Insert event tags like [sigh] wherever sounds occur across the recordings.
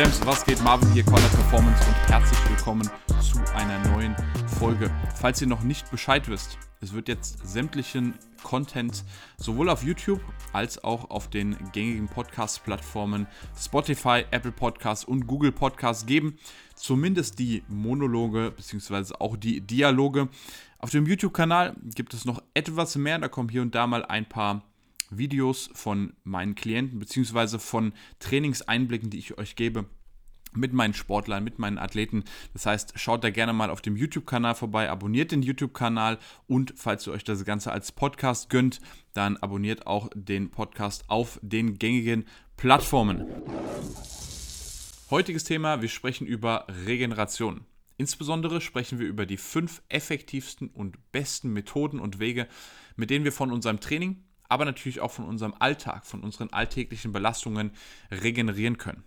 Jams, was geht? Marvin hier, Corner Performance und herzlich willkommen zu einer neuen Folge. Falls ihr noch nicht Bescheid wisst, es wird jetzt sämtlichen Content sowohl auf YouTube als auch auf den gängigen Podcast-Plattformen Spotify, Apple Podcasts und Google Podcasts geben. Zumindest die Monologe bzw. auch die Dialoge. Auf dem YouTube-Kanal gibt es noch etwas mehr. Da kommen hier und da mal ein paar Videos von meinen Klienten bzw. von Trainingseinblicken, die ich euch gebe mit meinen Sportlern, mit meinen Athleten. Das heißt, schaut da gerne mal auf dem YouTube-Kanal vorbei, abonniert den YouTube-Kanal und falls ihr euch das Ganze als Podcast gönnt, dann abonniert auch den Podcast auf den gängigen Plattformen. Heutiges Thema, wir sprechen über Regeneration. Insbesondere sprechen wir über die fünf effektivsten und besten Methoden und Wege, mit denen wir von unserem Training, aber natürlich auch von unserem Alltag, von unseren alltäglichen Belastungen regenerieren können.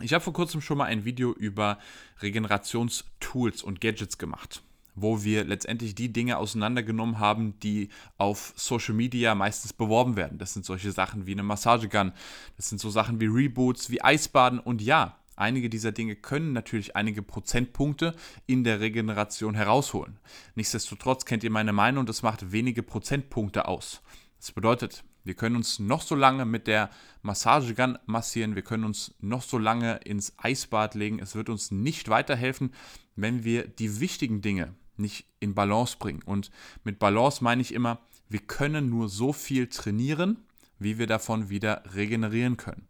Ich habe vor kurzem schon mal ein Video über Regenerationstools und Gadgets gemacht, wo wir letztendlich die Dinge auseinandergenommen haben, die auf Social Media meistens beworben werden. Das sind solche Sachen wie eine Massagegun, das sind so Sachen wie Reboots, wie Eisbaden und ja, einige dieser Dinge können natürlich einige Prozentpunkte in der Regeneration herausholen. Nichtsdestotrotz kennt ihr meine Meinung, das macht wenige Prozentpunkte aus. Das bedeutet, wir können uns noch so lange mit der Massagegun massieren, wir können uns noch so lange ins Eisbad legen. Es wird uns nicht weiterhelfen, wenn wir die wichtigen Dinge nicht in Balance bringen. Und mit Balance meine ich immer, wir können nur so viel trainieren, wie wir davon wieder regenerieren können.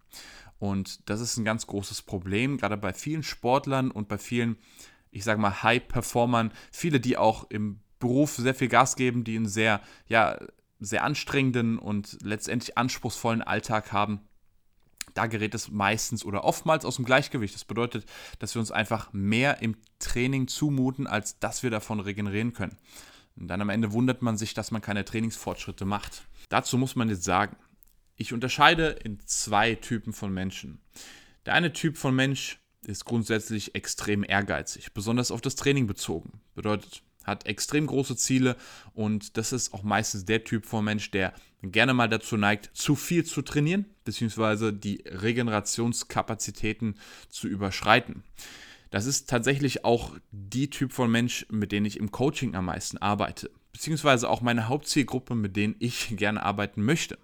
Und das ist ein ganz großes Problem, gerade bei vielen Sportlern und bei vielen, ich sage mal, High-Performern, viele, die auch im Beruf sehr viel Gas geben, die einen sehr, ja, sehr anstrengenden und letztendlich anspruchsvollen Alltag haben, da gerät es meistens oder oftmals aus dem Gleichgewicht. Das bedeutet, dass wir uns einfach mehr im Training zumuten, als dass wir davon regenerieren können. Und dann am Ende wundert man sich, dass man keine Trainingsfortschritte macht. Dazu muss man jetzt sagen, ich unterscheide in zwei Typen von Menschen. Der eine Typ von Mensch ist grundsätzlich extrem ehrgeizig, besonders auf das Training bezogen. Bedeutet, hat extrem große Ziele und das ist auch meistens der Typ von Mensch, der gerne mal dazu neigt, zu viel zu trainieren, beziehungsweise die Regenerationskapazitäten zu überschreiten. Das ist tatsächlich auch die Typ von Mensch, mit denen ich im Coaching am meisten arbeite, beziehungsweise auch meine Hauptzielgruppe, mit denen ich [laughs] gerne arbeiten möchte,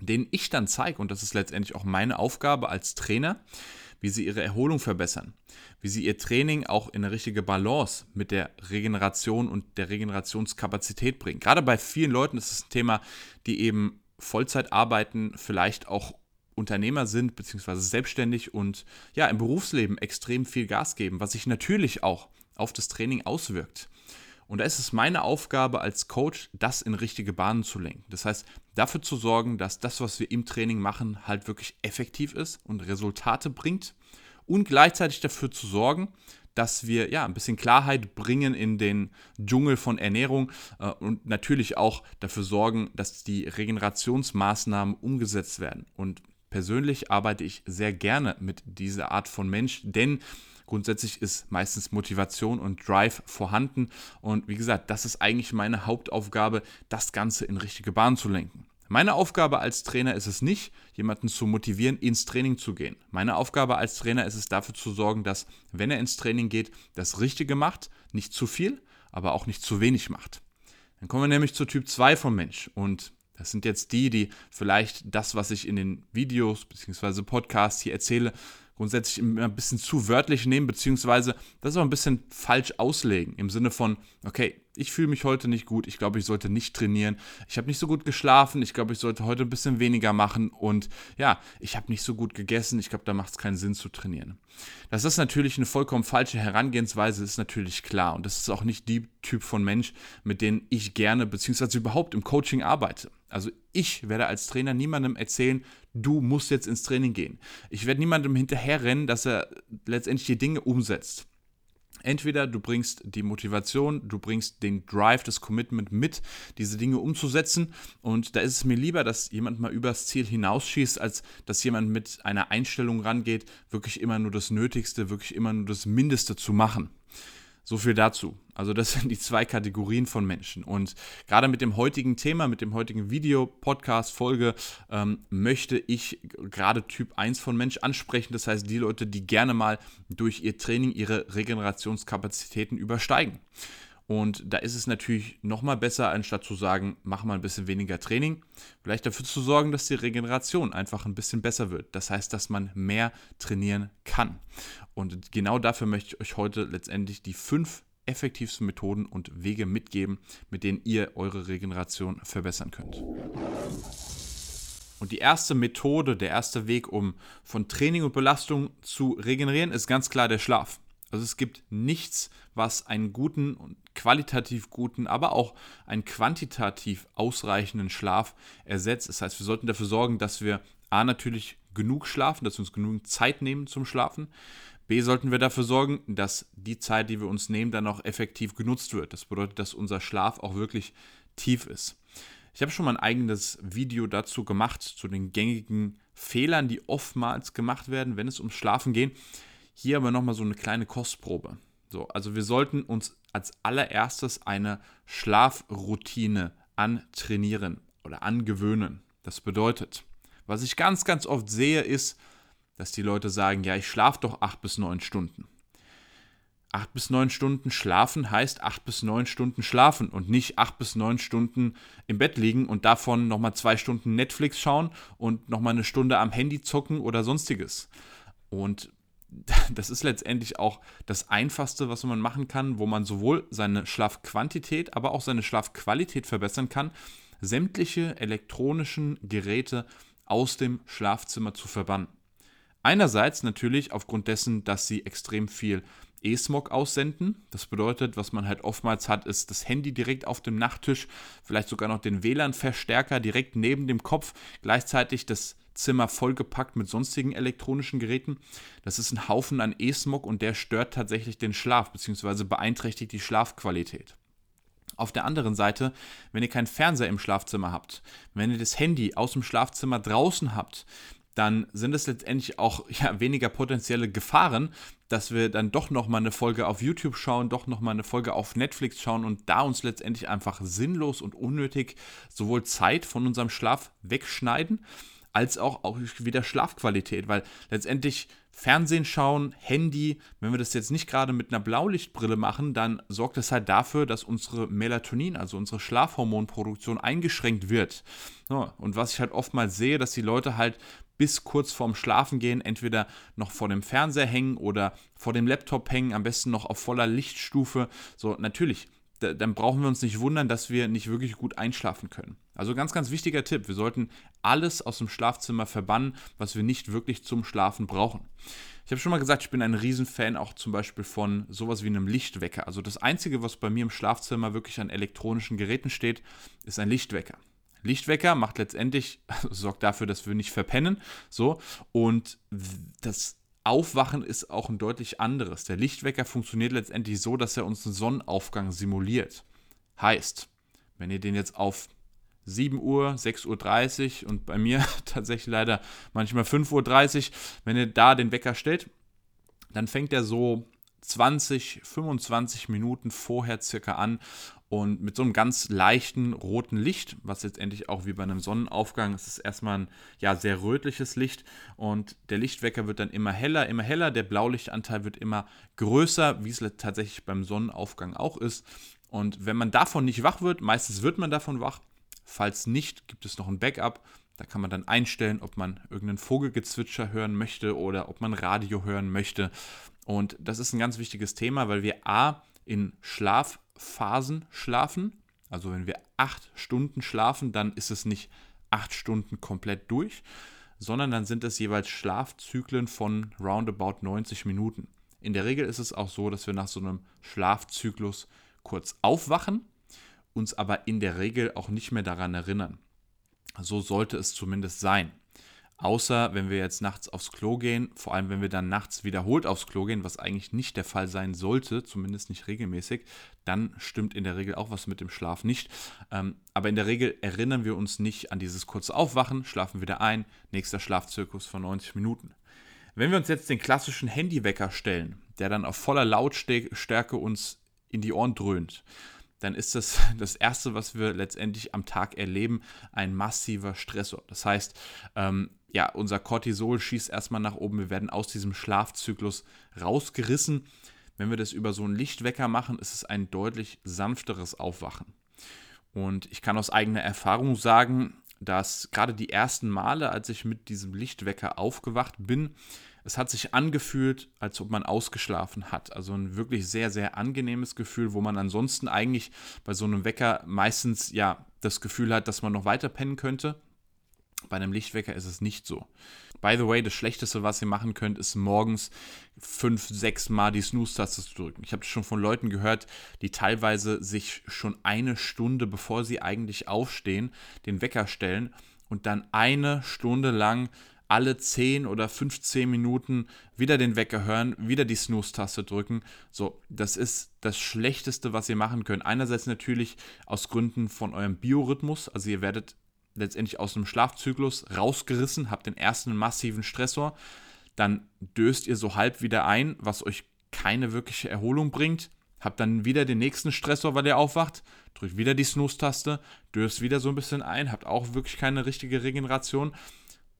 denen ich dann zeige, und das ist letztendlich auch meine Aufgabe als Trainer, wie sie ihre Erholung verbessern, wie sie ihr Training auch in eine richtige Balance mit der Regeneration und der Regenerationskapazität bringen. Gerade bei vielen Leuten ist es ein Thema, die eben Vollzeit arbeiten, vielleicht auch Unternehmer sind, beziehungsweise selbstständig und ja, im Berufsleben extrem viel Gas geben, was sich natürlich auch auf das Training auswirkt. Und da ist es meine Aufgabe als Coach, das in richtige Bahnen zu lenken. Das heißt, dafür zu sorgen, dass das, was wir im Training machen, halt wirklich effektiv ist und Resultate bringt. Und gleichzeitig dafür zu sorgen, dass wir ja ein bisschen Klarheit bringen in den Dschungel von Ernährung äh, und natürlich auch dafür sorgen, dass die Regenerationsmaßnahmen umgesetzt werden. Und persönlich arbeite ich sehr gerne mit dieser Art von Mensch, denn Grundsätzlich ist meistens Motivation und Drive vorhanden. Und wie gesagt, das ist eigentlich meine Hauptaufgabe, das Ganze in richtige Bahn zu lenken. Meine Aufgabe als Trainer ist es nicht, jemanden zu motivieren, ins Training zu gehen. Meine Aufgabe als Trainer ist es dafür zu sorgen, dass, wenn er ins Training geht, das Richtige macht, nicht zu viel, aber auch nicht zu wenig macht. Dann kommen wir nämlich zu Typ 2 vom Mensch. Und das sind jetzt die, die vielleicht das, was ich in den Videos bzw. Podcasts hier erzähle, grundsätzlich immer ein bisschen zu wörtlich nehmen, beziehungsweise das auch ein bisschen falsch auslegen. Im Sinne von, okay, ich fühle mich heute nicht gut, ich glaube, ich sollte nicht trainieren, ich habe nicht so gut geschlafen, ich glaube, ich sollte heute ein bisschen weniger machen und ja, ich habe nicht so gut gegessen, ich glaube, da macht es keinen Sinn zu trainieren. Das natürlich eine vollkommen falsche Herangehensweise ist, natürlich klar und das ist auch nicht die Typ von Mensch, mit denen ich gerne beziehungsweise überhaupt im Coaching arbeite. Also ich werde als Trainer niemandem erzählen, du musst jetzt ins Training gehen. Ich werde niemandem hinterherrennen, dass er letztendlich die Dinge umsetzt. Entweder du bringst die Motivation, du bringst den Drive, das Commitment mit, diese Dinge umzusetzen. Und da ist es mir lieber, dass jemand mal übers Ziel hinausschießt, als dass jemand mit einer Einstellung rangeht, wirklich immer nur das Nötigste, wirklich immer nur das Mindeste zu machen. So viel dazu. Also das [laughs] sind die zwei Kategorien von Menschen. Und gerade mit dem heutigen Thema, mit dem heutigen Video, Podcast, Folge, ähm, möchte ich gerade Typ 1 von Mensch ansprechen. Das heißt, die Leute, die gerne mal durch ihr Training ihre Regenerationskapazitäten übersteigen. Und da ist es natürlich nochmal besser, anstatt zu sagen, mach mal ein bisschen weniger Training, vielleicht dafür zu sorgen, dass die Regeneration einfach ein bisschen besser wird. Das heißt, dass man mehr trainieren kann. Und genau dafür möchte ich euch heute letztendlich die fünf effektivsten Methoden und Wege mitgeben, mit denen ihr eure Regeneration verbessern könnt. Und die erste Methode, der erste Weg, um von Training und Belastung zu regenerieren, ist ganz klar der Schlaf. Also es gibt nichts, was einen guten und qualitativ guten, aber auch einen quantitativ ausreichenden Schlaf ersetzt. Das heißt, wir sollten dafür sorgen, dass wir A natürlich genug schlafen, dass wir uns genug Zeit nehmen zum Schlafen. B sollten wir dafür sorgen, dass die Zeit, die wir uns nehmen, dann auch effektiv genutzt wird. Das bedeutet, dass unser Schlaf auch wirklich tief ist. Ich habe schon mal ein eigenes Video dazu gemacht, zu den gängigen Fehlern, die oftmals gemacht werden, wenn es ums Schlafen geht. Hier aber nochmal so eine kleine Kostprobe. So, also wir sollten uns als allererstes eine Schlafroutine antrainieren oder angewöhnen. Das bedeutet, was ich ganz, ganz oft sehe, ist, dass die Leute sagen, ja, ich schlafe doch acht bis neun Stunden. Acht bis neun Stunden schlafen heißt acht bis neun Stunden schlafen und nicht acht bis neun Stunden im Bett liegen und davon nochmal zwei Stunden Netflix schauen und nochmal eine Stunde am Handy zocken oder sonstiges. Und [laughs] das ist letztendlich auch das Einfachste, was man machen kann, wo man sowohl seine Schlafquantität, aber auch seine Schlafqualität verbessern kann, sämtliche elektronischen Geräte aus dem Schlafzimmer zu verbannen. Einerseits natürlich aufgrund dessen, dass sie extrem viel E-Smog aussenden. Das bedeutet, was man halt oftmals hat, ist das Handy direkt auf dem Nachttisch, vielleicht sogar noch den WLAN-Verstärker direkt neben dem Kopf, gleichzeitig das Zimmer vollgepackt mit sonstigen elektronischen Geräten. Das ist ein Haufen an E-Smog und der stört tatsächlich den Schlaf bzw. beeinträchtigt die Schlafqualität. Auf der anderen Seite, wenn ihr keinen Fernseher im Schlafzimmer habt, wenn ihr das Handy aus dem Schlafzimmer draußen habt, dann sind es letztendlich auch [laughs] ja, weniger potenzielle Gefahren, dass wir dann doch nochmal eine Folge auf YouTube schauen, doch nochmal eine Folge auf Netflix schauen und da uns letztendlich einfach sinnlos und unnötig sowohl Zeit von unserem Schlaf wegschneiden, als auch, auch wieder Schlafqualität, weil letztendlich Fernsehen schauen, Handy, wenn wir das jetzt nicht gerade mit einer Blaulichtbrille machen, dann sorgt das halt dafür, dass unsere Melatonin, also unsere Schlafhormonproduktion eingeschränkt wird. Und was ich halt oftmals sehe, dass die Leute halt bis kurz vorm Schlafengehen entweder noch vor dem Fernseher hängen oder vor dem Laptop hängen, am besten noch auf voller Lichtstufe. So, natürlich, dann brauchen wir uns nicht wundern, dass wir nicht wirklich gut einschlafen können. Also ganz, ganz wichtiger Tipp. Wir sollten alles aus dem Schlafzimmer verbannen, was wir nicht wirklich zum Schlafen brauchen. Ich habe schon mal gesagt, ich bin ein Riesenfan auch zum Beispiel von sowas wie einem Lichtwecker. Also das Einzige, was bei mir im Schlafzimmer wirklich an elektronischen Geräten steht, ist ein Lichtwecker. Lichtwecker macht letztendlich, [laughs] sorgt dafür, dass wir nicht verpennen. So, und das Aufwachen ist auch ein deutlich anderes. Der Lichtwecker funktioniert letztendlich so, dass er uns einen Sonnenaufgang simuliert. Heißt, wenn ihr den jetzt auf 7 Uhr, 6.30 Uhr und bei mir [laughs] tatsächlich leider manchmal 5.30 Uhr, wenn ihr da den Wecker stellt, dann fängt er so 20, 25 Minuten vorher circa an und mit so einem ganz leichten roten Licht, was letztendlich auch wie bei einem Sonnenaufgang, es ist erstmal ein ja, sehr rötliches Licht und der Lichtwecker wird dann immer heller, immer heller, der Blaulichtanteil wird immer größer, wie es tatsächlich beim Sonnenaufgang auch ist. Und wenn man davon nicht wach wird, meistens wird man davon wach, falls nicht, gibt es noch ein Backup. Da kann man dann einstellen, ob man irgendeinen Vogelgezwitscher hören möchte oder ob man Radio hören möchte. Und das ist ein ganz wichtiges Thema, weil wir A in Schlafphasen schlafen. Also wenn wir acht Stunden schlafen, dann ist es nicht acht Stunden komplett durch, sondern dann sind es jeweils Schlafzyklen von roundabout 90 Minuten. In der Regel ist es auch so, dass wir nach so einem Schlafzyklus kurz aufwachen, uns aber in der Regel auch nicht mehr daran erinnern. So sollte es zumindest sein. Außer wenn wir jetzt nachts aufs Klo gehen, vor allem wenn wir dann nachts wiederholt aufs Klo gehen, was eigentlich nicht der Fall sein sollte, zumindest nicht regelmäßig, dann stimmt in der Regel auch was mit dem Schlaf nicht. Ähm, aber in der Regel erinnern wir uns nicht an dieses kurze Aufwachen, schlafen wieder ein, nächster Schlafzirkus von 90 Minuten. Wenn wir uns jetzt den klassischen Handywecker stellen, der dann auf voller Lautstärke uns in die Ohren dröhnt, dann ist das [laughs] das Erste, was wir letztendlich am Tag erleben, ein massiver Stressor. Das heißt, ähm, ja, unser Cortisol schießt erstmal nach oben, wir werden aus diesem Schlafzyklus rausgerissen. Wenn wir das über so einen Lichtwecker machen, ist es ein deutlich sanfteres Aufwachen. Und ich kann aus eigener Erfahrung sagen, dass gerade die ersten Male, als ich mit diesem Lichtwecker aufgewacht bin, es hat sich angefühlt, als ob man ausgeschlafen hat. Also ein wirklich sehr, sehr angenehmes Gefühl, wo man ansonsten eigentlich bei so einem Wecker meistens ja das Gefühl hat, dass man noch weiter pennen könnte. Bei einem Lichtwecker ist es nicht so. By the way, das Schlechteste, was ihr machen könnt, ist morgens fünf, sechs Mal die Snooze-Taste zu drücken. Ich habe schon von Leuten gehört, die teilweise sich schon eine Stunde, bevor sie eigentlich aufstehen, den Wecker stellen und dann eine Stunde lang alle 10 oder 15 Minuten wieder den Wecker hören, wieder die Snooze-Taste drücken. So, das ist das Schlechteste, was ihr machen könnt. Einerseits natürlich aus Gründen von eurem Biorhythmus, also ihr werdet letztendlich aus einem Schlafzyklus rausgerissen, habt den ersten massiven Stressor, dann döst ihr so halb wieder ein, was euch keine wirkliche Erholung bringt. Habt dann wieder den nächsten Stressor, weil ihr aufwacht, drückt wieder die Snooze-Taste, döst wieder so ein bisschen ein, habt auch wirklich keine richtige Regeneration.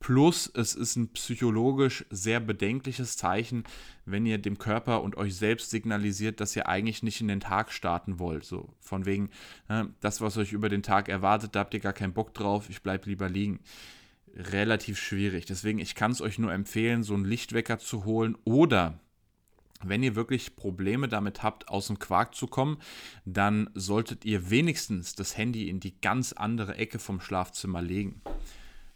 Plus, es ist ein psychologisch sehr bedenkliches Zeichen, wenn ihr dem Körper und euch selbst signalisiert, dass ihr eigentlich nicht in den Tag starten wollt. So von wegen, äh, das, was euch über den Tag erwartet, da habt ihr gar keinen Bock drauf, ich bleibe lieber liegen. Relativ schwierig. Deswegen, ich kann es euch nur empfehlen, so einen Lichtwecker zu holen oder wenn ihr wirklich Probleme damit habt, aus dem Quark zu kommen, dann solltet ihr wenigstens das Handy in die ganz andere Ecke vom Schlafzimmer legen.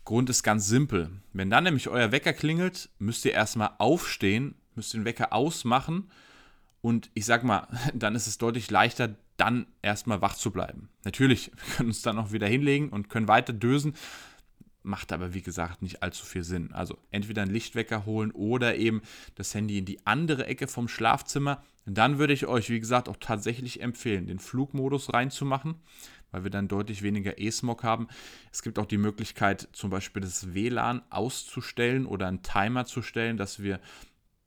Grund ist ganz simpel. Wenn dann nämlich euer Wecker klingelt, müsst ihr erstmal aufstehen, müsst den Wecker ausmachen und ich sag mal, [laughs] dann ist es deutlich leichter, dann erstmal wach zu bleiben. Natürlich, [laughs] wir können uns dann auch wieder hinlegen und können weiter dösen, macht aber wie gesagt nicht allzu viel Sinn. Also entweder einen Lichtwecker holen oder eben das Handy in die andere Ecke vom Schlafzimmer. Dann würde ich euch, wie gesagt, auch tatsächlich empfehlen, den Flugmodus reinzumachen weil wir dann deutlich weniger E-Smog haben. Es gibt auch die Möglichkeit, zum Beispiel das WLAN auszustellen oder einen Timer zu stellen, dass wir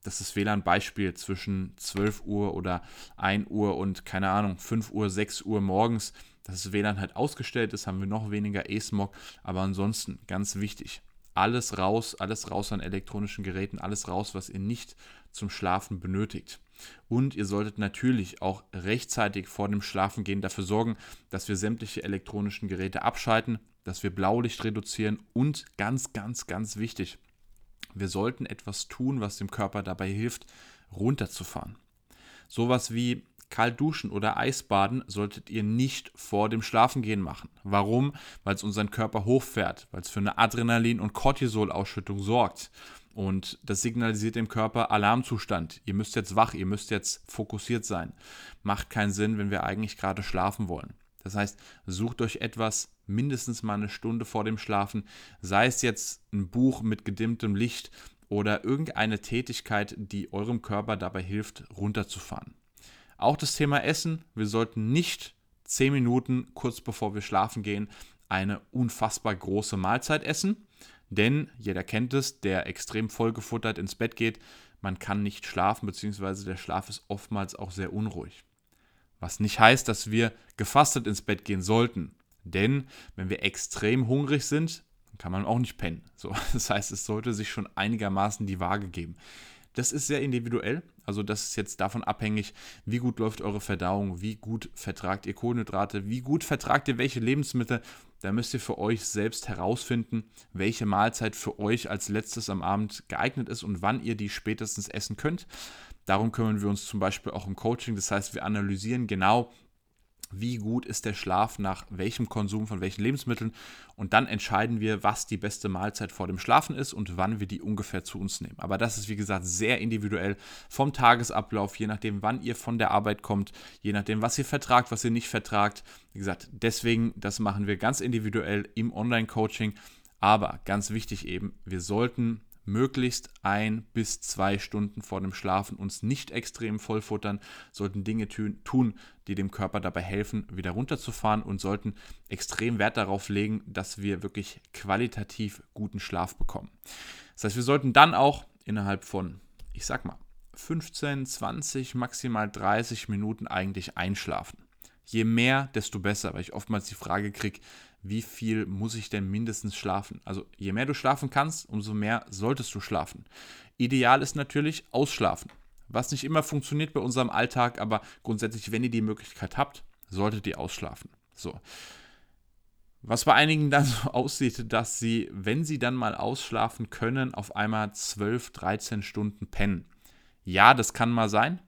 dass das WLAN-Beispiel zwischen 12 Uhr oder 1 Uhr und keine Ahnung, 5 Uhr, 6 Uhr morgens, dass das WLAN halt ausgestellt ist, haben wir noch weniger E-Smog. Aber ansonsten ganz wichtig, alles raus, alles raus an elektronischen Geräten, alles raus, was ihr nicht zum Schlafen benötigt. Und ihr solltet natürlich auch rechtzeitig vor dem Schlafengehen dafür sorgen, dass wir sämtliche elektronischen Geräte abschalten, dass wir Blaulicht reduzieren und ganz, ganz, ganz wichtig, wir sollten etwas tun, was dem Körper dabei hilft, runterzufahren. Sowas wie kalt duschen oder Eisbaden solltet ihr nicht vor dem Schlafengehen machen. Warum? Weil es unseren Körper hochfährt, weil es für eine Adrenalin- und Cortisolausschüttung sorgt. Und das signalisiert dem Körper Alarmzustand. Ihr müsst jetzt wach, ihr müsst jetzt fokussiert sein. Macht keinen Sinn, wenn wir eigentlich gerade schlafen wollen. Das heißt, sucht euch etwas mindestens mal eine Stunde vor dem Schlafen, sei es jetzt ein Buch mit gedimmtem Licht oder irgendeine Tätigkeit, die eurem Körper dabei hilft, runterzufahren. Auch das Thema Essen. Wir sollten nicht 10 Minuten kurz bevor wir schlafen gehen eine unfassbar große Mahlzeit essen. Denn, jeder kennt es, der extrem vollgefuttert ins Bett geht, man kann nicht schlafen, beziehungsweise der Schlaf ist oftmals auch sehr unruhig. Was nicht heißt, dass wir gefastet ins Bett gehen sollten. Denn wenn wir extrem hungrig sind, kann man auch nicht pennen. So, [laughs] das heißt, es sollte sich schon einigermaßen die Waage geben. Das ist sehr individuell. Also das ist jetzt davon abhängig, wie gut läuft eure Verdauung, wie gut vertragt ihr Kohlenhydrate, wie gut vertragt ihr welche Lebensmittel. Da müsst ihr für euch selbst herausfinden, welche Mahlzeit für euch als letztes am Abend geeignet ist und wann ihr die spätestens essen könnt. Darum kümmern wir uns zum Beispiel auch im Coaching. Das heißt, wir analysieren genau, wie gut ist der Schlaf nach welchem Konsum von welchen Lebensmitteln und dann entscheiden wir, was die beste Mahlzeit vor dem Schlafen ist und wann wir die ungefähr zu uns nehmen. Aber das ist wie gesagt sehr individuell vom Tagesablauf, je nachdem, wann ihr von der Arbeit kommt, je nachdem, was ihr vertragt, was ihr nicht vertragt. Wie gesagt, deswegen, das machen wir ganz individuell im Online-Coaching. Aber ganz wichtig eben, wir sollten möglichst ein bis zwei Stunden vor dem Schlafen uns nicht extrem vollfuttern, sollten Dinge tun, die dem Körper dabei helfen, wieder runterzufahren und sollten extrem Wert darauf legen, dass wir wirklich qualitativ guten Schlaf bekommen. Das heißt, wir sollten dann auch innerhalb von, ich sag mal, 15, 20, maximal 30 Minuten eigentlich einschlafen. Je mehr, desto besser, weil ich oftmals die Frage kriege, wie viel muss ich denn mindestens schlafen? Also je mehr du schlafen kannst, umso mehr solltest du schlafen. Ideal ist natürlich ausschlafen. Was nicht immer funktioniert bei unserem Alltag, aber grundsätzlich, wenn ihr die Möglichkeit habt, solltet ihr ausschlafen. So. Was bei einigen dann [laughs] so aussieht, dass sie, wenn sie dann mal ausschlafen können, auf einmal 12, 13 Stunden pennen. Ja, das kann mal sein.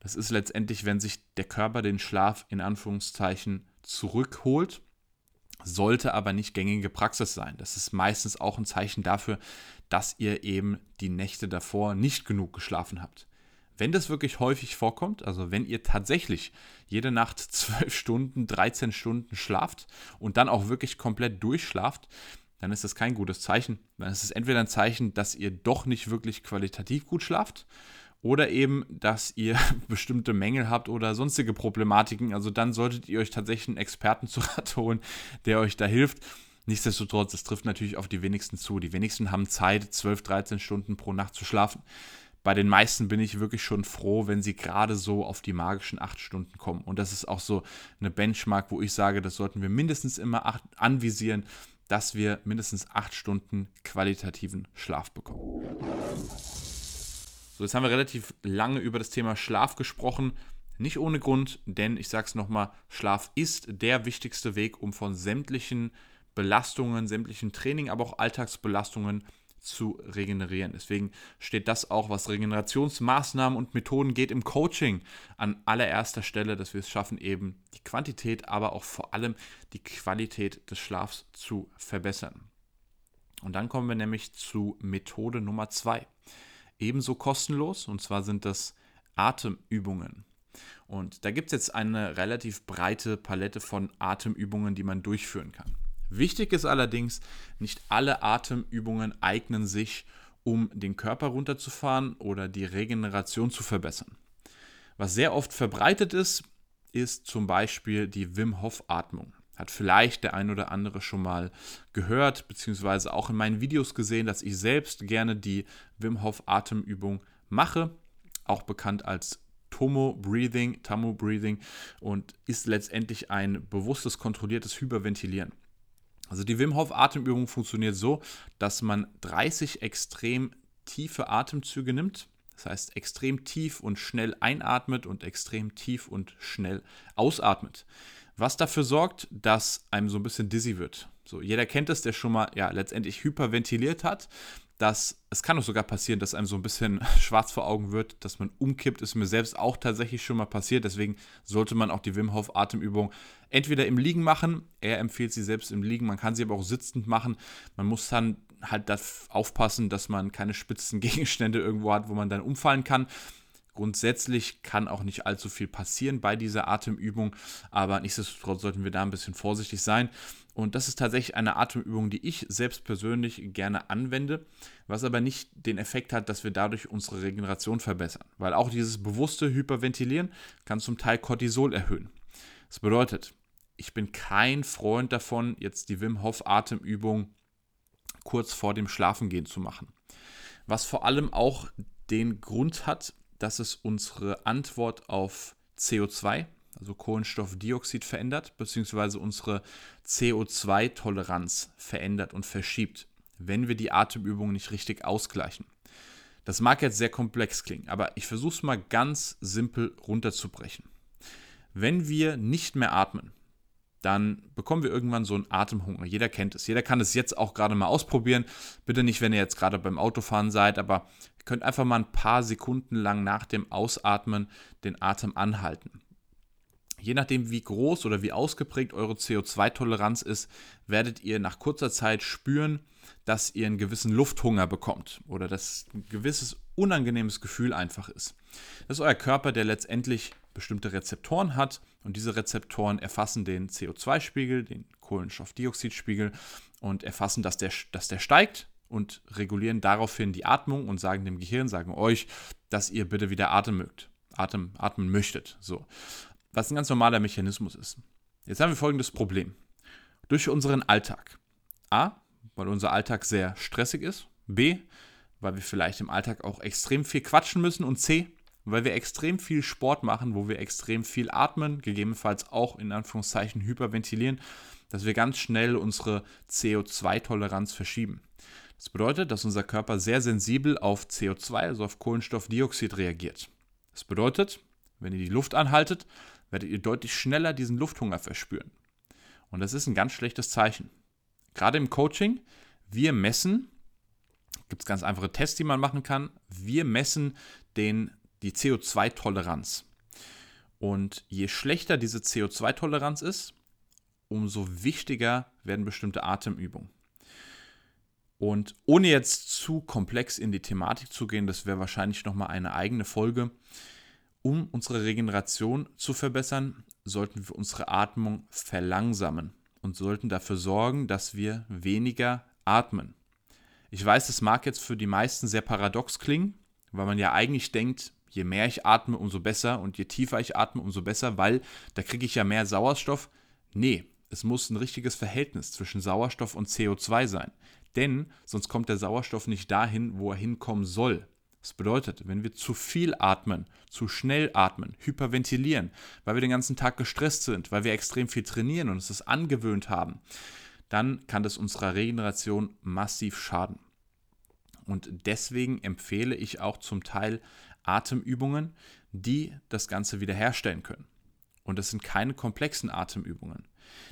Das ist letztendlich, wenn sich der Körper den Schlaf in Anführungszeichen zurückholt, sollte aber nicht gängige Praxis sein. Das ist meistens auch ein Zeichen dafür, dass ihr eben die Nächte davor nicht genug geschlafen habt. Wenn das wirklich häufig vorkommt, also wenn ihr tatsächlich jede Nacht [laughs] 12 Stunden, 13 Stunden schlaft und dann auch wirklich komplett durchschlaft, dann ist das kein gutes Zeichen. Dann ist es entweder ein Zeichen, dass ihr doch nicht wirklich qualitativ gut schlaft oder eben, dass ihr [laughs] bestimmte Mängel habt oder sonstige Problematiken. Also dann solltet ihr euch tatsächlich einen Experten [laughs] zu Rat holen, der euch da hilft. Nichtsdestotrotz, es trifft natürlich auf die wenigsten zu. Die wenigsten haben Zeit, 12, 13 Stunden pro Nacht zu schlafen. Bei den meisten bin ich wirklich schon froh, wenn sie gerade so auf die magischen 8 Stunden kommen. Und das ist auch so eine Benchmark, wo ich sage, das sollten wir mindestens immer acht, anvisieren, dass wir mindestens 8 Stunden qualitativen Schlaf bekommen. Jetzt haben wir relativ lange über das Thema Schlaf gesprochen. Nicht ohne Grund, denn ich sage es nochmal, Schlaf ist der wichtigste Weg, um von sämtlichen Belastungen, sämtlichen Training, aber auch Alltagsbelastungen zu regenerieren. Deswegen steht das auch, was Regenerationsmaßnahmen und Methoden geht, im Coaching an allererster Stelle, dass wir es schaffen, eben die Quantität, aber auch vor allem die Qualität des Schlafs zu verbessern. Und dann kommen wir nämlich zu Methode Nummer zwei ebenso kostenlos. Und zwar sind das Atemübungen. Und da gibt es jetzt eine relativ breite Palette von Atemübungen, die man durchführen kann. Wichtig ist allerdings, nicht alle Atemübungen eignen sich, um den Körper runterzufahren oder die Regeneration zu verbessern. Was sehr oft verbreitet ist, ist zum Beispiel die Wim Hof Atmung. Hat vielleicht der ein oder andere schon mal gehört, beziehungsweise auch in meinen Videos gesehen, dass ich selbst gerne die Wim Hof Atemübung mache, auch bekannt als Tomo Breathing, Tamo Breathing und ist letztendlich ein bewusstes, kontrolliertes Hyperventilieren. Also die Wim Hof Atemübung funktioniert so, dass man 30 extrem tiefe Atemzüge nimmt. Das heißt, extrem tief und schnell einatmet und extrem tief und schnell ausatmet was dafür sorgt, dass einem so ein bisschen dizzy wird. So, jeder kennt es, der schon mal ja letztendlich hyperventiliert hat. Dass, es kann auch sogar passieren, dass einem so ein bisschen [laughs] schwarz vor Augen wird, dass man umkippt, ist mir selbst auch tatsächlich schon mal passiert. Deswegen sollte man auch die Wim Hof Atemübung entweder im Liegen machen. Er empfiehlt sie selbst im Liegen. Man kann sie aber auch sitzend machen. Man muss dann halt aufpassen, dass man keine spitzen [laughs] Gegenstände irgendwo hat, wo man dann umfallen kann. Grundsätzlich kann auch nicht allzu viel passieren bei dieser Atemübung, aber nichtsdestotrotz sollten wir da ein bisschen vorsichtig sein. Und das ist tatsächlich eine Atemübung, die ich selbst persönlich gerne anwende, was aber nicht den Effekt hat, dass wir dadurch unsere Regeneration verbessern. Weil auch dieses bewusste Hyperventilieren kann zum Teil Cortisol erhöhen. Das bedeutet, ich bin kein Freund davon, jetzt die Wim Hof Atemübung kurz vor dem Schlafengehen zu machen. Was vor allem auch den Grund hat, dass es unsere Antwort auf CO2, also Kohlenstoffdioxid, verändert, beziehungsweise unsere CO2-Toleranz verändert und verschiebt, wenn wir die Atemübung nicht richtig ausgleichen. Das mag jetzt sehr komplex klingen, aber ich versuche es mal ganz simpel runterzubrechen. Wenn wir nicht mehr atmen, dann bekommen wir irgendwann so einen Atemhunger. Jeder kennt es. Jeder kann es jetzt auch gerade mal ausprobieren. Bitte nicht, wenn ihr jetzt gerade beim Autofahren seid, aber ihr könnt einfach mal ein paar Sekunden lang nach dem Ausatmen den Atem anhalten. Je nachdem, wie groß oder wie ausgeprägt eure CO2-Toleranz ist, werdet ihr nach kurzer Zeit spüren, dass ihr einen gewissen Lufthunger bekommt oder dass ein gewisses unangenehmes Gefühl einfach ist. Das ist euer Körper, der letztendlich bestimmte Rezeptoren hat und diese Rezeptoren erfassen den CO2-Spiegel, den Kohlenstoffdioxidspiegel und erfassen, dass der, dass der steigt und regulieren daraufhin die Atmung und sagen dem Gehirn, sagen euch, dass ihr bitte wieder atmen mögt, atmen, atmen möchtet. So. Was ein ganz normaler Mechanismus ist. Jetzt haben wir folgendes Problem. Durch unseren Alltag. A, weil unser Alltag sehr stressig ist. B, weil wir vielleicht im Alltag auch extrem viel quatschen müssen und C, weil wir extrem viel Sport machen, wo wir extrem viel atmen, gegebenenfalls auch in Anführungszeichen hyperventilieren, dass wir ganz schnell unsere CO2-Toleranz verschieben. Das bedeutet, dass unser Körper sehr sensibel auf CO2, also auf Kohlenstoffdioxid reagiert. Das bedeutet, wenn ihr die Luft anhaltet, werdet ihr deutlich schneller diesen Lufthunger verspüren. Und das ist ein ganz schlechtes Zeichen. Gerade im Coaching, wir messen, gibt es ganz einfache Tests, die man machen kann, wir messen den, die CO2-Toleranz. Und je schlechter diese CO2-Toleranz ist, umso wichtiger werden bestimmte Atemübungen. Und ohne jetzt zu komplex in die Thematik zu gehen, das wäre wahrscheinlich nochmal eine eigene Folge. Um unsere Regeneration zu verbessern, sollten wir unsere Atmung verlangsamen und sollten dafür sorgen, dass wir weniger atmen. Ich weiß, das mag jetzt für die meisten sehr paradox klingen, weil man ja eigentlich denkt, je mehr ich atme, umso besser und je tiefer ich atme, umso besser, weil da kriege ich ja mehr Sauerstoff. Nee, es muss ein richtiges Verhältnis zwischen Sauerstoff und CO2 sein. Denn sonst kommt der Sauerstoff nicht dahin, wo er hinkommen soll. Das bedeutet, wenn wir zu viel atmen, zu schnell atmen, hyperventilieren, weil wir den ganzen Tag gestresst sind, weil wir extrem viel trainieren und uns das angewöhnt haben, dann kann das unserer Regeneration massiv schaden. Und deswegen empfehle ich auch zum Teil Atemübungen, die das Ganze wiederherstellen können. Und das sind keine komplexen Atemübungen.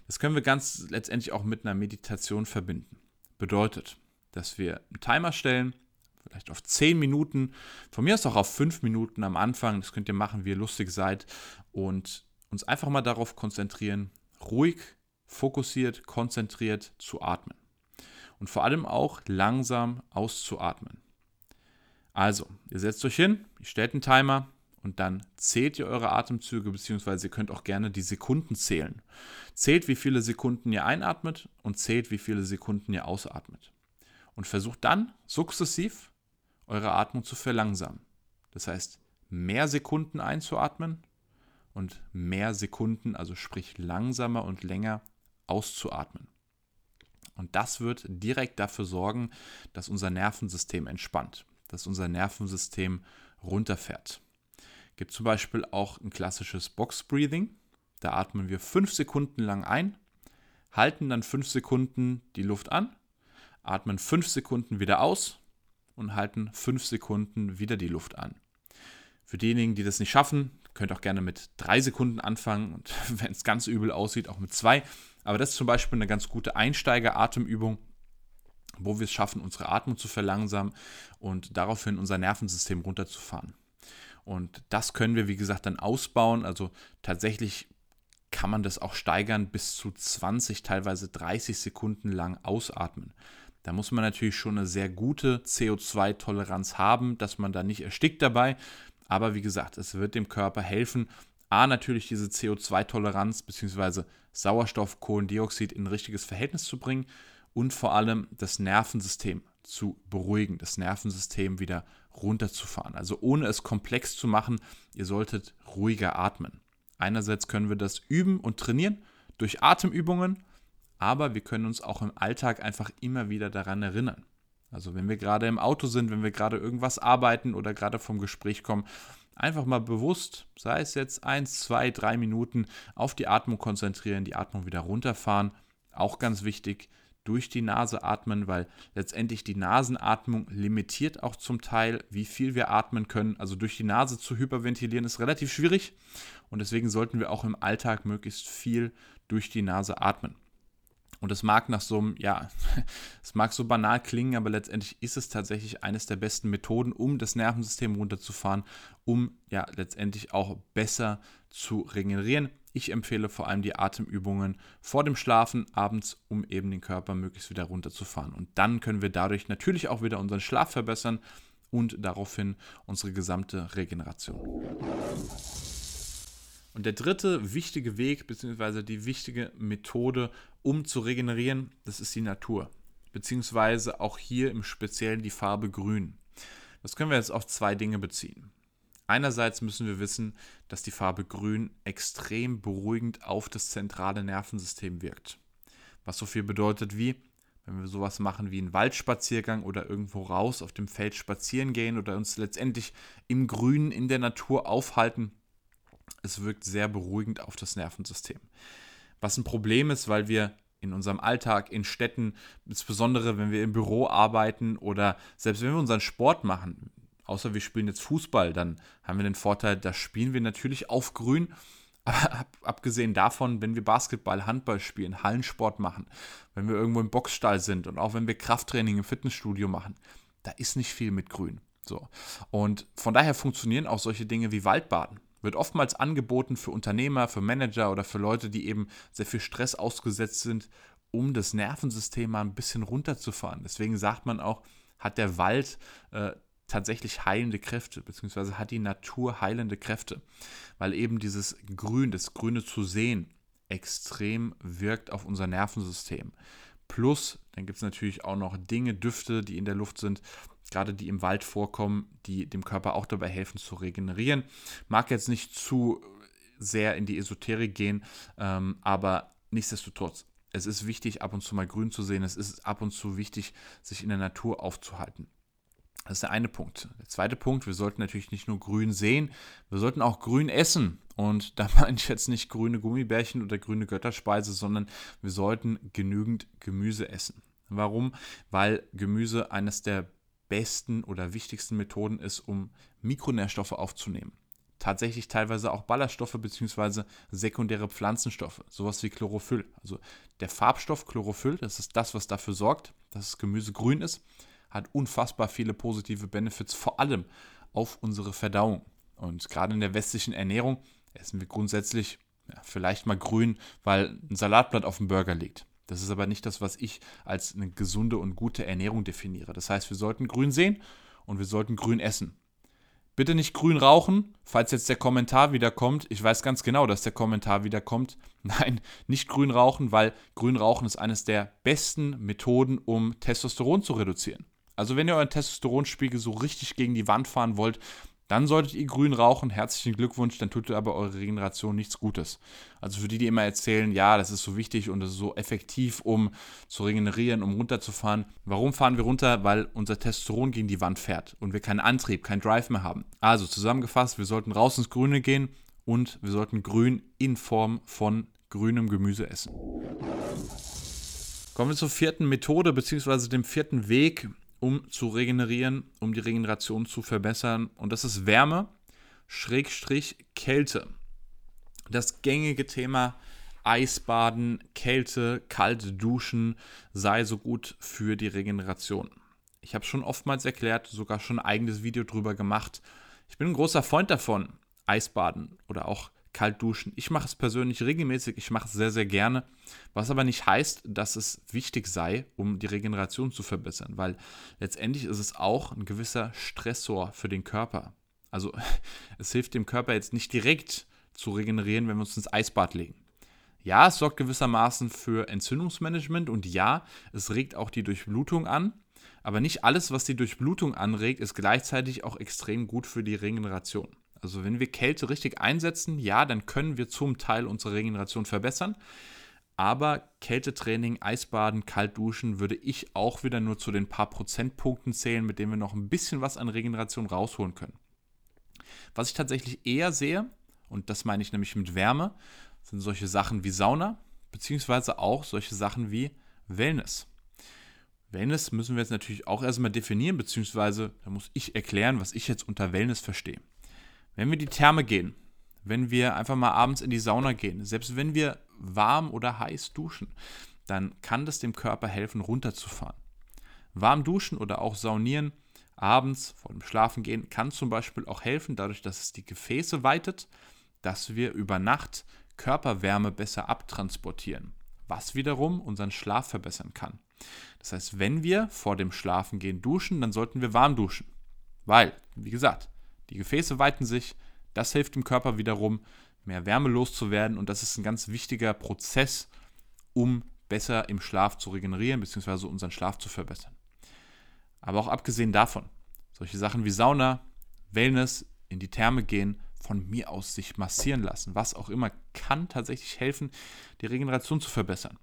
Das können wir ganz letztendlich auch mit einer Meditation verbinden. Bedeutet, dass wir einen Timer stellen, vielleicht auf 10 Minuten, von mir aus auch auf 5 Minuten am Anfang, das könnt ihr machen, wie ihr lustig seid, und uns einfach mal darauf konzentrieren, ruhig, fokussiert, konzentriert zu atmen. Und vor allem auch langsam auszuatmen. Also, ihr setzt euch hin, ihr stellt einen Timer, und dann zählt ihr eure Atemzüge, beziehungsweise ihr könnt auch gerne die Sekunden zählen. Zählt, wie viele Sekunden ihr einatmet und zählt, wie viele Sekunden ihr ausatmet. Und versucht dann sukzessiv eure Atmung zu verlangsamen. Das heißt, mehr Sekunden einzuatmen und mehr Sekunden, also sprich langsamer und länger auszuatmen. Und das wird direkt dafür sorgen, dass unser Nervensystem entspannt, dass unser Nervensystem runterfährt gibt zum Beispiel auch ein klassisches Box Breathing. Da atmen wir fünf Sekunden lang ein, halten dann fünf Sekunden die Luft an, atmen fünf Sekunden wieder aus und halten fünf Sekunden wieder die Luft an. Für diejenigen, die das nicht schaffen, könnt auch gerne mit drei Sekunden anfangen und [laughs] wenn es ganz übel aussieht, auch mit zwei. Aber das ist zum Beispiel eine ganz gute Einsteiger-Atemübung, wo wir es schaffen, unsere Atmung zu verlangsamen und daraufhin unser Nervensystem runterzufahren. Und das können wir, wie gesagt, dann ausbauen. Also tatsächlich kann man das auch steigern bis zu 20, teilweise 30 Sekunden lang ausatmen. Da muss man natürlich schon eine sehr gute CO2-Toleranz haben, dass man da nicht erstickt dabei. Aber wie gesagt, es wird dem Körper helfen, A, natürlich diese CO2-Toleranz bzw. Sauerstoff, Kohlendioxid in ein richtiges Verhältnis zu bringen und vor allem das Nervensystem zu beruhigen, das Nervensystem wieder runterzufahren. Also ohne es komplex zu machen, ihr solltet ruhiger atmen. Einerseits können wir das üben und trainieren durch Atemübungen, aber wir können uns auch im Alltag einfach immer wieder daran erinnern. Also wenn wir gerade im Auto sind, wenn wir gerade irgendwas arbeiten oder gerade vom Gespräch kommen, einfach mal bewusst, sei es jetzt eins, zwei, drei Minuten, auf die Atmung konzentrieren, die Atmung wieder runterfahren. Auch ganz wichtig, durch die Nase atmen, weil letztendlich die Nasenatmung limitiert auch zum Teil, wie viel wir atmen können. Also durch die Nase zu hyperventilieren ist relativ schwierig und deswegen sollten wir auch im Alltag möglichst viel durch die Nase atmen. Und es mag nach so einem, ja, [laughs] es mag so banal klingen, aber letztendlich ist es tatsächlich eines der besten Methoden, um das Nervensystem runterzufahren, um ja letztendlich auch besser zu regenerieren. Ich empfehle vor allem die Atemübungen vor dem Schlafen abends, um eben den Körper möglichst wieder runterzufahren. Und dann können wir dadurch natürlich auch wieder unseren Schlaf verbessern und daraufhin unsere gesamte Regeneration. Und der dritte wichtige Weg bzw. die wichtige Methode, um zu regenerieren, das ist die Natur. Beziehungsweise auch hier im Speziellen die Farbe Grün. Das können wir jetzt auf zwei Dinge beziehen. Einerseits müssen wir wissen, dass die Farbe Grün extrem beruhigend auf das zentrale Nervensystem wirkt. Was so viel bedeutet wie, wenn wir sowas machen wie einen Waldspaziergang oder irgendwo raus auf dem Feld spazieren gehen oder uns letztendlich im Grünen in der Natur aufhalten, es wirkt sehr beruhigend auf das Nervensystem. Was ein Problem ist, weil wir in unserem Alltag, in Städten, insbesondere wenn wir im Büro arbeiten oder selbst wenn wir unseren Sport machen, außer wir spielen jetzt Fußball, dann haben wir den Vorteil, da spielen wir natürlich auf Grün. [laughs] Aber abgesehen davon, wenn wir Basketball, Handball spielen, Hallensport machen, wenn wir irgendwo im Boxstall sind und auch wenn wir Krafttraining im Fitnessstudio machen, da ist nicht viel mit Grün. So. Und von daher funktionieren auch solche Dinge wie Waldbaden wird oftmals angeboten für Unternehmer, für Manager oder für Leute, die eben sehr viel Stress ausgesetzt sind, um das Nervensystem mal ein bisschen runterzufahren. Deswegen sagt man auch, hat der Wald äh, tatsächlich heilende Kräfte, beziehungsweise hat die Natur heilende Kräfte, weil eben dieses Grün, das Grüne zu sehen, extrem wirkt auf unser Nervensystem. Plus, dann gibt es natürlich auch noch Dinge, Düfte, die in der Luft sind, gerade die im Wald vorkommen, die dem Körper auch dabei helfen zu regenerieren. Mag jetzt nicht zu sehr in die Esoterik gehen, ähm, aber nichtsdestotrotz, es ist wichtig, ab und zu mal grün zu sehen. Es ist ab und zu wichtig, sich in der Natur aufzuhalten. Das ist der eine Punkt. Der zweite Punkt, wir sollten natürlich nicht nur grün sehen, wir sollten auch grün essen. Und da [laughs] meine ich jetzt nicht grüne Gummibärchen oder grüne Götterspeise, sondern wir sollten genügend Gemüse essen. Warum? Weil Gemüse eines der besten oder wichtigsten Methoden ist, um Mikronährstoffe aufzunehmen. Tatsächlich teilweise auch Ballaststoffe bzw. sekundäre Pflanzenstoffe, sowas wie Chlorophyll. Also der Farbstoff Chlorophyll, das ist das, was dafür sorgt, dass das Gemüse grün ist, hat unfassbar viele positive Benefits, vor allem auf unsere Verdauung. Und gerade in der westlichen Ernährung essen wir grundsätzlich ja, vielleicht mal grün, weil ein Salatblatt auf dem Burger liegt. Das ist aber nicht das, was ich als eine gesunde und gute Ernährung definiere. Das heißt, wir sollten grün sehen und wir sollten grün essen. Bitte nicht grün rauchen, falls jetzt der Kommentar wieder kommt. Ich weiß ganz genau, dass der Kommentar wieder kommt. [laughs] Nein, nicht grün rauchen, weil grün rauchen ist eines der besten Methoden, um Testosteron zu reduzieren. Also wenn ihr euren Testosteronspiegel so richtig gegen die Wand fahren wollt, dann solltet ihr grün rauchen. Herzlichen Glückwunsch, dann tut ihr aber eure Regeneration nichts Gutes. Also für die, die immer erzählen, ja, das ist so wichtig und das ist so effektiv, um zu regenerieren, um runterzufahren. Warum fahren wir runter? Weil unser Testosteron gegen die Wand fährt und wir keinen Antrieb, keinen Drive mehr haben. Also zusammengefasst, wir sollten raus ins Grüne gehen und wir sollten grün in Form von grünem Gemüse essen. Kommen wir zur vierten Methode bzw. dem vierten Weg, um zu regenerieren, um die Regeneration zu verbessern. Und das ist Wärme, Schrägstrich Kälte. Das gängige Thema Eisbaden, Kälte, kalte Duschen sei so gut für die Regeneration. Ich habe schon oftmals erklärt, sogar schon ein eigenes Video drüber gemacht. Ich bin ein großer Freund davon, Eisbaden oder auch kalt duschen. Ich mache es persönlich regelmäßig, ich mache es sehr, sehr gerne, was aber nicht heißt, dass es wichtig sei, um die Regeneration zu verbessern, weil letztendlich ist es auch ein gewisser Stressor für den Körper. Also [laughs] es hilft dem Körper jetzt nicht direkt zu regenerieren, wenn wir uns ins Eisbad legen. Ja, es sorgt gewissermaßen für Entzündungsmanagement und ja, es regt auch die Durchblutung an, aber nicht alles, was die Durchblutung anregt, ist gleichzeitig auch extrem gut für die Regeneration. Also wenn wir Kälte richtig einsetzen, ja, dann können wir zum Teil unsere Regeneration verbessern. Aber Kältetraining, Eisbaden, Kaltduschen würde ich auch wieder nur zu den paar Prozentpunkten zählen, mit denen wir noch ein bisschen was an Regeneration rausholen können. Was ich tatsächlich eher sehe, und das meine ich nämlich mit Wärme, sind solche Sachen wie Sauna, beziehungsweise auch solche Sachen wie Wellness. Wellness müssen wir jetzt natürlich auch erstmal definieren, beziehungsweise da muss ich erklären, was ich jetzt unter Wellness verstehe. Wenn wir die Therme gehen, wenn wir einfach mal abends in die Sauna gehen, selbst wenn wir warm oder heiß duschen, dann kann das dem Körper helfen, runterzufahren. Warm duschen oder auch saunieren abends vor dem Schlafengehen kann zum Beispiel auch helfen, dadurch, dass es die Gefäße weitet, dass wir über Nacht Körperwärme besser abtransportieren, was wiederum unseren Schlaf verbessern kann. Das heißt, wenn wir vor dem Schlafengehen duschen, dann sollten wir warm duschen. Weil, wie gesagt, die Gefäße weiten sich, das hilft dem Körper wiederum, mehr Wärme loszuwerden und das ist ein ganz wichtiger Prozess, um besser im Schlaf zu regenerieren bzw. unseren Schlaf zu verbessern. Aber auch abgesehen davon, solche Sachen wie Sauna, Wellness, in die Therme gehen, von mir aus sich massieren lassen, was auch immer, kann tatsächlich helfen, die Regeneration zu verbessern.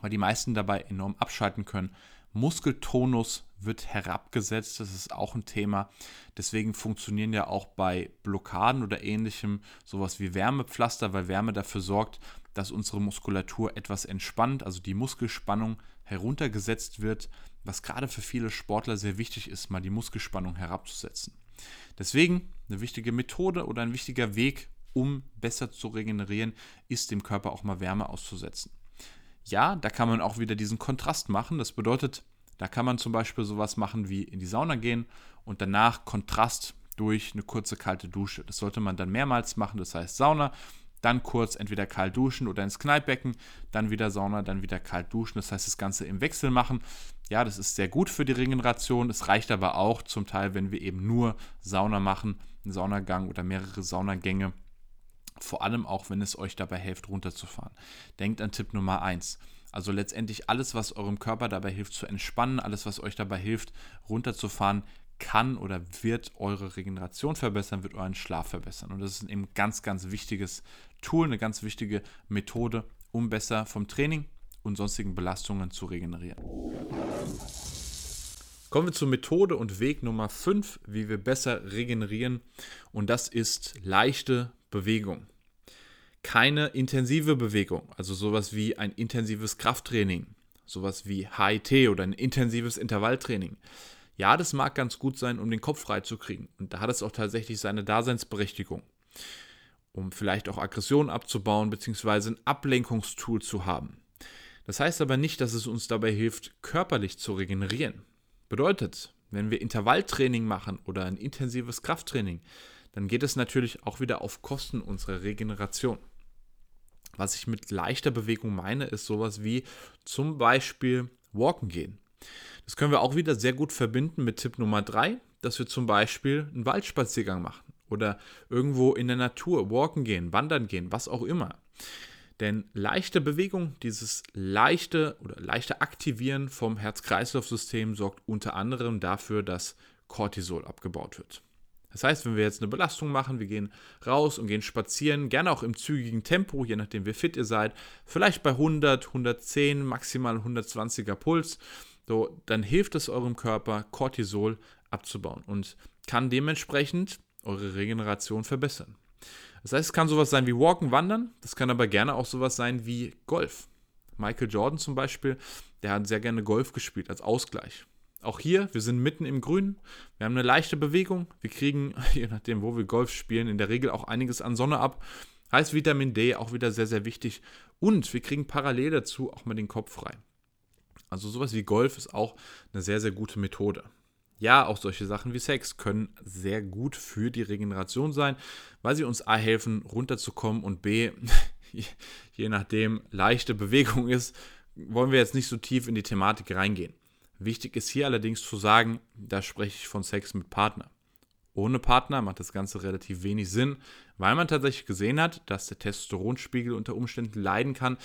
weil die meisten dabei enorm abschalten können. Muskeltonus wird herabgesetzt, das ist auch ein Thema. Deswegen funktionieren ja auch bei Blockaden oder ähnlichem sowas wie Wärmepflaster, weil Wärme dafür sorgt, dass unsere Muskulatur etwas entspannt, also die Muskelspannung heruntergesetzt wird, was gerade für viele Sportler sehr wichtig ist, mal die Muskelspannung herabzusetzen. Deswegen eine wichtige Methode oder ein wichtiger Weg, um besser zu regenerieren, ist dem Körper auch mal Wärme auszusetzen. Ja, da kann man auch wieder diesen Kontrast machen. Das bedeutet, da kann man zum Beispiel sowas machen wie in die Sauna gehen und danach Kontrast durch eine kurze kalte Dusche. Das sollte man dann mehrmals machen. Das heißt Sauna, dann kurz entweder kalt duschen oder ins Kneippbecken, dann wieder Sauna, dann wieder kalt duschen. Das heißt, das Ganze im Wechsel machen. Ja, das ist sehr gut für die Regeneration. Es reicht aber auch zum Teil, wenn wir eben nur Sauna machen, einen Saunagang oder mehrere Saunagänge. Vor allem auch, wenn es euch dabei hilft, runterzufahren. Denkt an Tipp Nummer 1. Also letztendlich alles, was eurem Körper dabei hilft zu entspannen, alles, was euch dabei hilft, runterzufahren, kann oder wird eure Regeneration verbessern, wird euren Schlaf verbessern. Und das ist eben ein ganz, ganz wichtiges Tool, eine ganz wichtige Methode, um besser vom Training und sonstigen Belastungen zu regenerieren. Kommen wir zur Methode und Weg Nummer 5, wie wir besser regenerieren. Und das ist leichte Bewegung. Keine intensive Bewegung, also sowas wie ein intensives Krafttraining, sowas wie HIT oder ein intensives Intervalltraining. Ja, das mag ganz gut sein, um den Kopf frei zu kriegen. Und da hat es auch tatsächlich seine Daseinsberechtigung um vielleicht auch Aggressionen abzubauen, beziehungsweise ein Ablenkungstool zu haben. Das heißt aber nicht, dass es uns dabei hilft, körperlich zu regenerieren. Bedeutet, wenn wir Intervalltraining machen oder ein intensives Krafttraining, dann geht es natürlich auch wieder auf Kosten unserer Regeneration. Was ich mit leichter Bewegung meine, ist sowas wie zum Beispiel Walken gehen. Das können wir auch wieder sehr gut verbinden mit Tipp Nummer 3, dass wir zum Beispiel einen Waldspaziergang machen oder irgendwo in der Natur walken gehen, wandern gehen, was auch immer. Denn leichte Bewegung, dieses leichte oder leichte Aktivieren vom Herz-Kreislauf-System sorgt unter anderem dafür, dass Cortisol abgebaut wird. Das heißt, wenn wir jetzt eine Belastung machen, wir gehen raus und gehen spazieren, gerne auch im zügigen Tempo, je nachdem wie fit ihr seid, vielleicht bei 100, 110, maximal 120er Puls, so, dann hilft es eurem Körper, Cortisol abzubauen und kann dementsprechend eure Regeneration verbessern. Das heißt, es kann sowas sein wie Walken, Wandern, das kann aber gerne auch sowas sein wie Golf. Michael Jordan zum Beispiel, der hat sehr gerne Golf gespielt als Ausgleich. Auch hier, wir sind mitten im Grün, wir haben eine leichte Bewegung, wir kriegen, [laughs] je nachdem, wo wir Golf spielen, in der Regel auch einiges an Sonne ab. Heißt Vitamin D auch wieder sehr, sehr wichtig. Und wir kriegen parallel dazu auch mal den Kopf frei. Also sowas wie Golf ist auch eine sehr, sehr gute Methode ja, auch solche Sachen wie Sex können sehr gut für die Regeneration sein, weil sie uns A helfen, runterzukommen und B, [laughs] je nachdem, leichte Bewegung ist, wollen wir jetzt nicht so tief in die Thematik reingehen. Wichtig ist hier allerdings zu sagen, da spreche ich von Sex mit Partner. Ohne Partner macht das Ganze relativ wenig Sinn, weil man tatsächlich gesehen hat, dass der Testosteronspiegel unter Umständen leiden kann,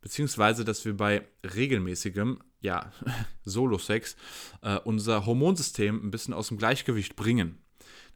beziehungsweise dass wir bei regelmäßigem ja, [laughs] Solo-Sex, äh, unser Hormonsystem ein bisschen aus dem Gleichgewicht bringen.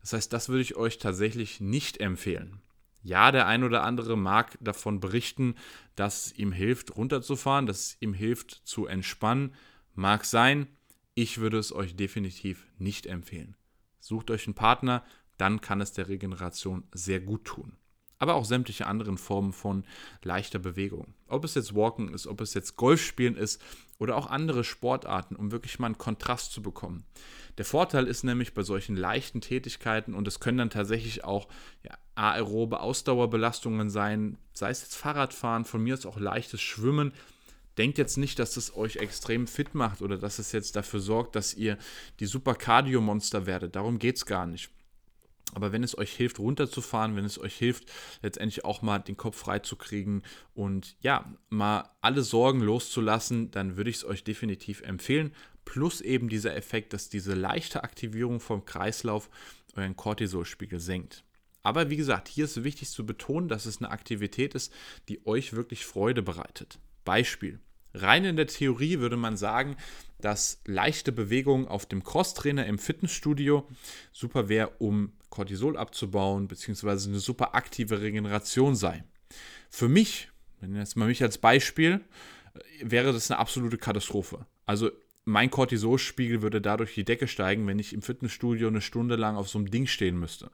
Das heißt, das würde ich euch tatsächlich nicht empfehlen. Ja, der ein oder andere mag davon berichten, dass es ihm hilft, runterzufahren, dass es ihm hilft, zu entspannen. Mag sein, ich würde es euch definitiv nicht empfehlen. Sucht euch einen Partner, dann kann es der Regeneration sehr gut tun aber auch sämtliche anderen Formen von leichter Bewegung. Ob es jetzt Walken ist, ob es jetzt Golfspielen ist oder auch andere Sportarten, um wirklich mal einen Kontrast zu bekommen. Der Vorteil ist nämlich bei solchen leichten Tätigkeiten, und es können dann tatsächlich auch ja, aerobe Ausdauerbelastungen sein, sei es jetzt Fahrradfahren, von mir ist auch leichtes Schwimmen, denkt jetzt nicht, dass es euch extrem fit macht oder dass es jetzt dafür sorgt, dass ihr die super Cardio-Monster werdet. Darum geht es gar nicht. Aber wenn es euch hilft, runterzufahren, wenn es euch hilft, letztendlich auch mal den Kopf frei zu kriegen und ja, mal alle Sorgen loszulassen, dann würde ich es euch definitiv empfehlen. Plus eben dieser Effekt, dass diese leichte Aktivierung vom Kreislauf euren Cortisolspiegel senkt. Aber wie gesagt, hier ist wichtig zu betonen, dass es eine Aktivität ist, die euch wirklich Freude bereitet. Beispiel. Rein in der Theorie würde man sagen, dass leichte Bewegung auf dem Crosstrainer im Fitnessstudio super wäre, um Cortisol abzubauen, beziehungsweise eine super aktive Regeneration sei. Für mich, wenn jetzt mal mich als Beispiel, wäre das eine absolute Katastrophe. Also mein Cortisolspiegel würde dadurch die Decke steigen, wenn ich im Fitnessstudio eine Stunde lang auf so einem Ding stehen müsste.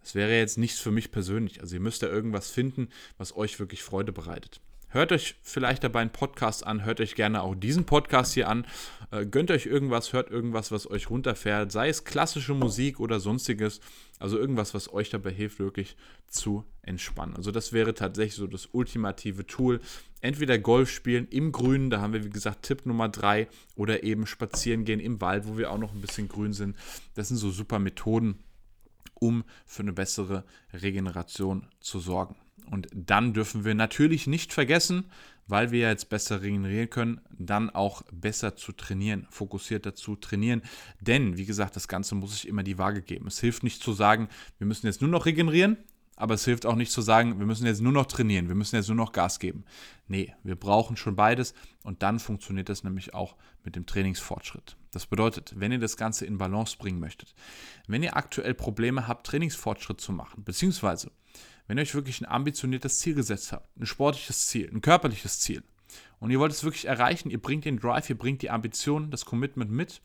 Das wäre jetzt nichts für mich persönlich. Also ihr müsst da irgendwas finden, was euch wirklich Freude bereitet. Hört euch vielleicht dabei einen Podcast an, hört euch gerne auch diesen Podcast hier an, äh, gönnt euch irgendwas, hört irgendwas, was euch runterfährt, sei es klassische Musik oder sonstiges, also irgendwas, was euch dabei hilft, wirklich zu entspannen. Also das wäre tatsächlich so das ultimative Tool. Entweder Golf spielen im Grünen, da haben wir wie gesagt Tipp Nummer drei, oder eben spazieren gehen im Wald, wo wir auch noch ein bisschen grün sind. Das sind so super Methoden, um für eine bessere Regeneration zu sorgen. Und dann dürfen wir natürlich nicht vergessen, weil wir jetzt besser regenerieren können, dann auch besser zu trainieren, fokussierter zu trainieren. Denn, wie gesagt, das Ganze muss sich immer die Waage geben. Es hilft nicht zu sagen, wir müssen jetzt nur noch regenerieren, aber es hilft auch nicht zu sagen, wir müssen jetzt nur noch trainieren, wir müssen jetzt nur noch Gas geben. Nee, wir brauchen schon beides und dann funktioniert das nämlich auch mit dem Trainingsfortschritt. Das bedeutet, wenn ihr das Ganze in Balance bringen möchtet, wenn ihr aktuell Probleme habt, Trainingsfortschritt zu machen, beziehungsweise wenn ihr euch wirklich ein ambitioniertes Ziel gesetzt habt, ein sportliches Ziel, ein körperliches Ziel, und ihr wollt es wirklich erreichen, ihr bringt den Drive, ihr bringt die Ambition, das Commitment mit,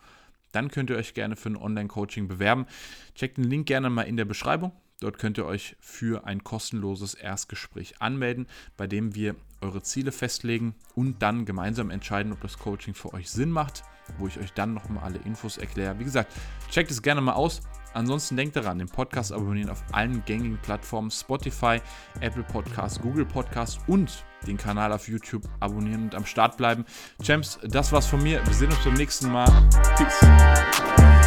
dann könnt ihr euch gerne für ein Online-Coaching bewerben. Checkt den Link gerne mal in der Beschreibung. Dort könnt ihr euch für ein kostenloses Erstgespräch anmelden, bei dem wir eure Ziele festlegen und dann gemeinsam entscheiden, ob das Coaching für euch Sinn macht, wo ich euch dann nochmal alle Infos erkläre. Wie gesagt, checkt es gerne mal aus. Ansonsten denkt daran, den Podcast abonnieren auf allen gängigen Plattformen Spotify, Apple Podcasts, Google Podcasts und den Kanal auf YouTube abonnieren und am Start bleiben. Champs, das war's von mir. Wir sehen uns beim nächsten Mal. Peace.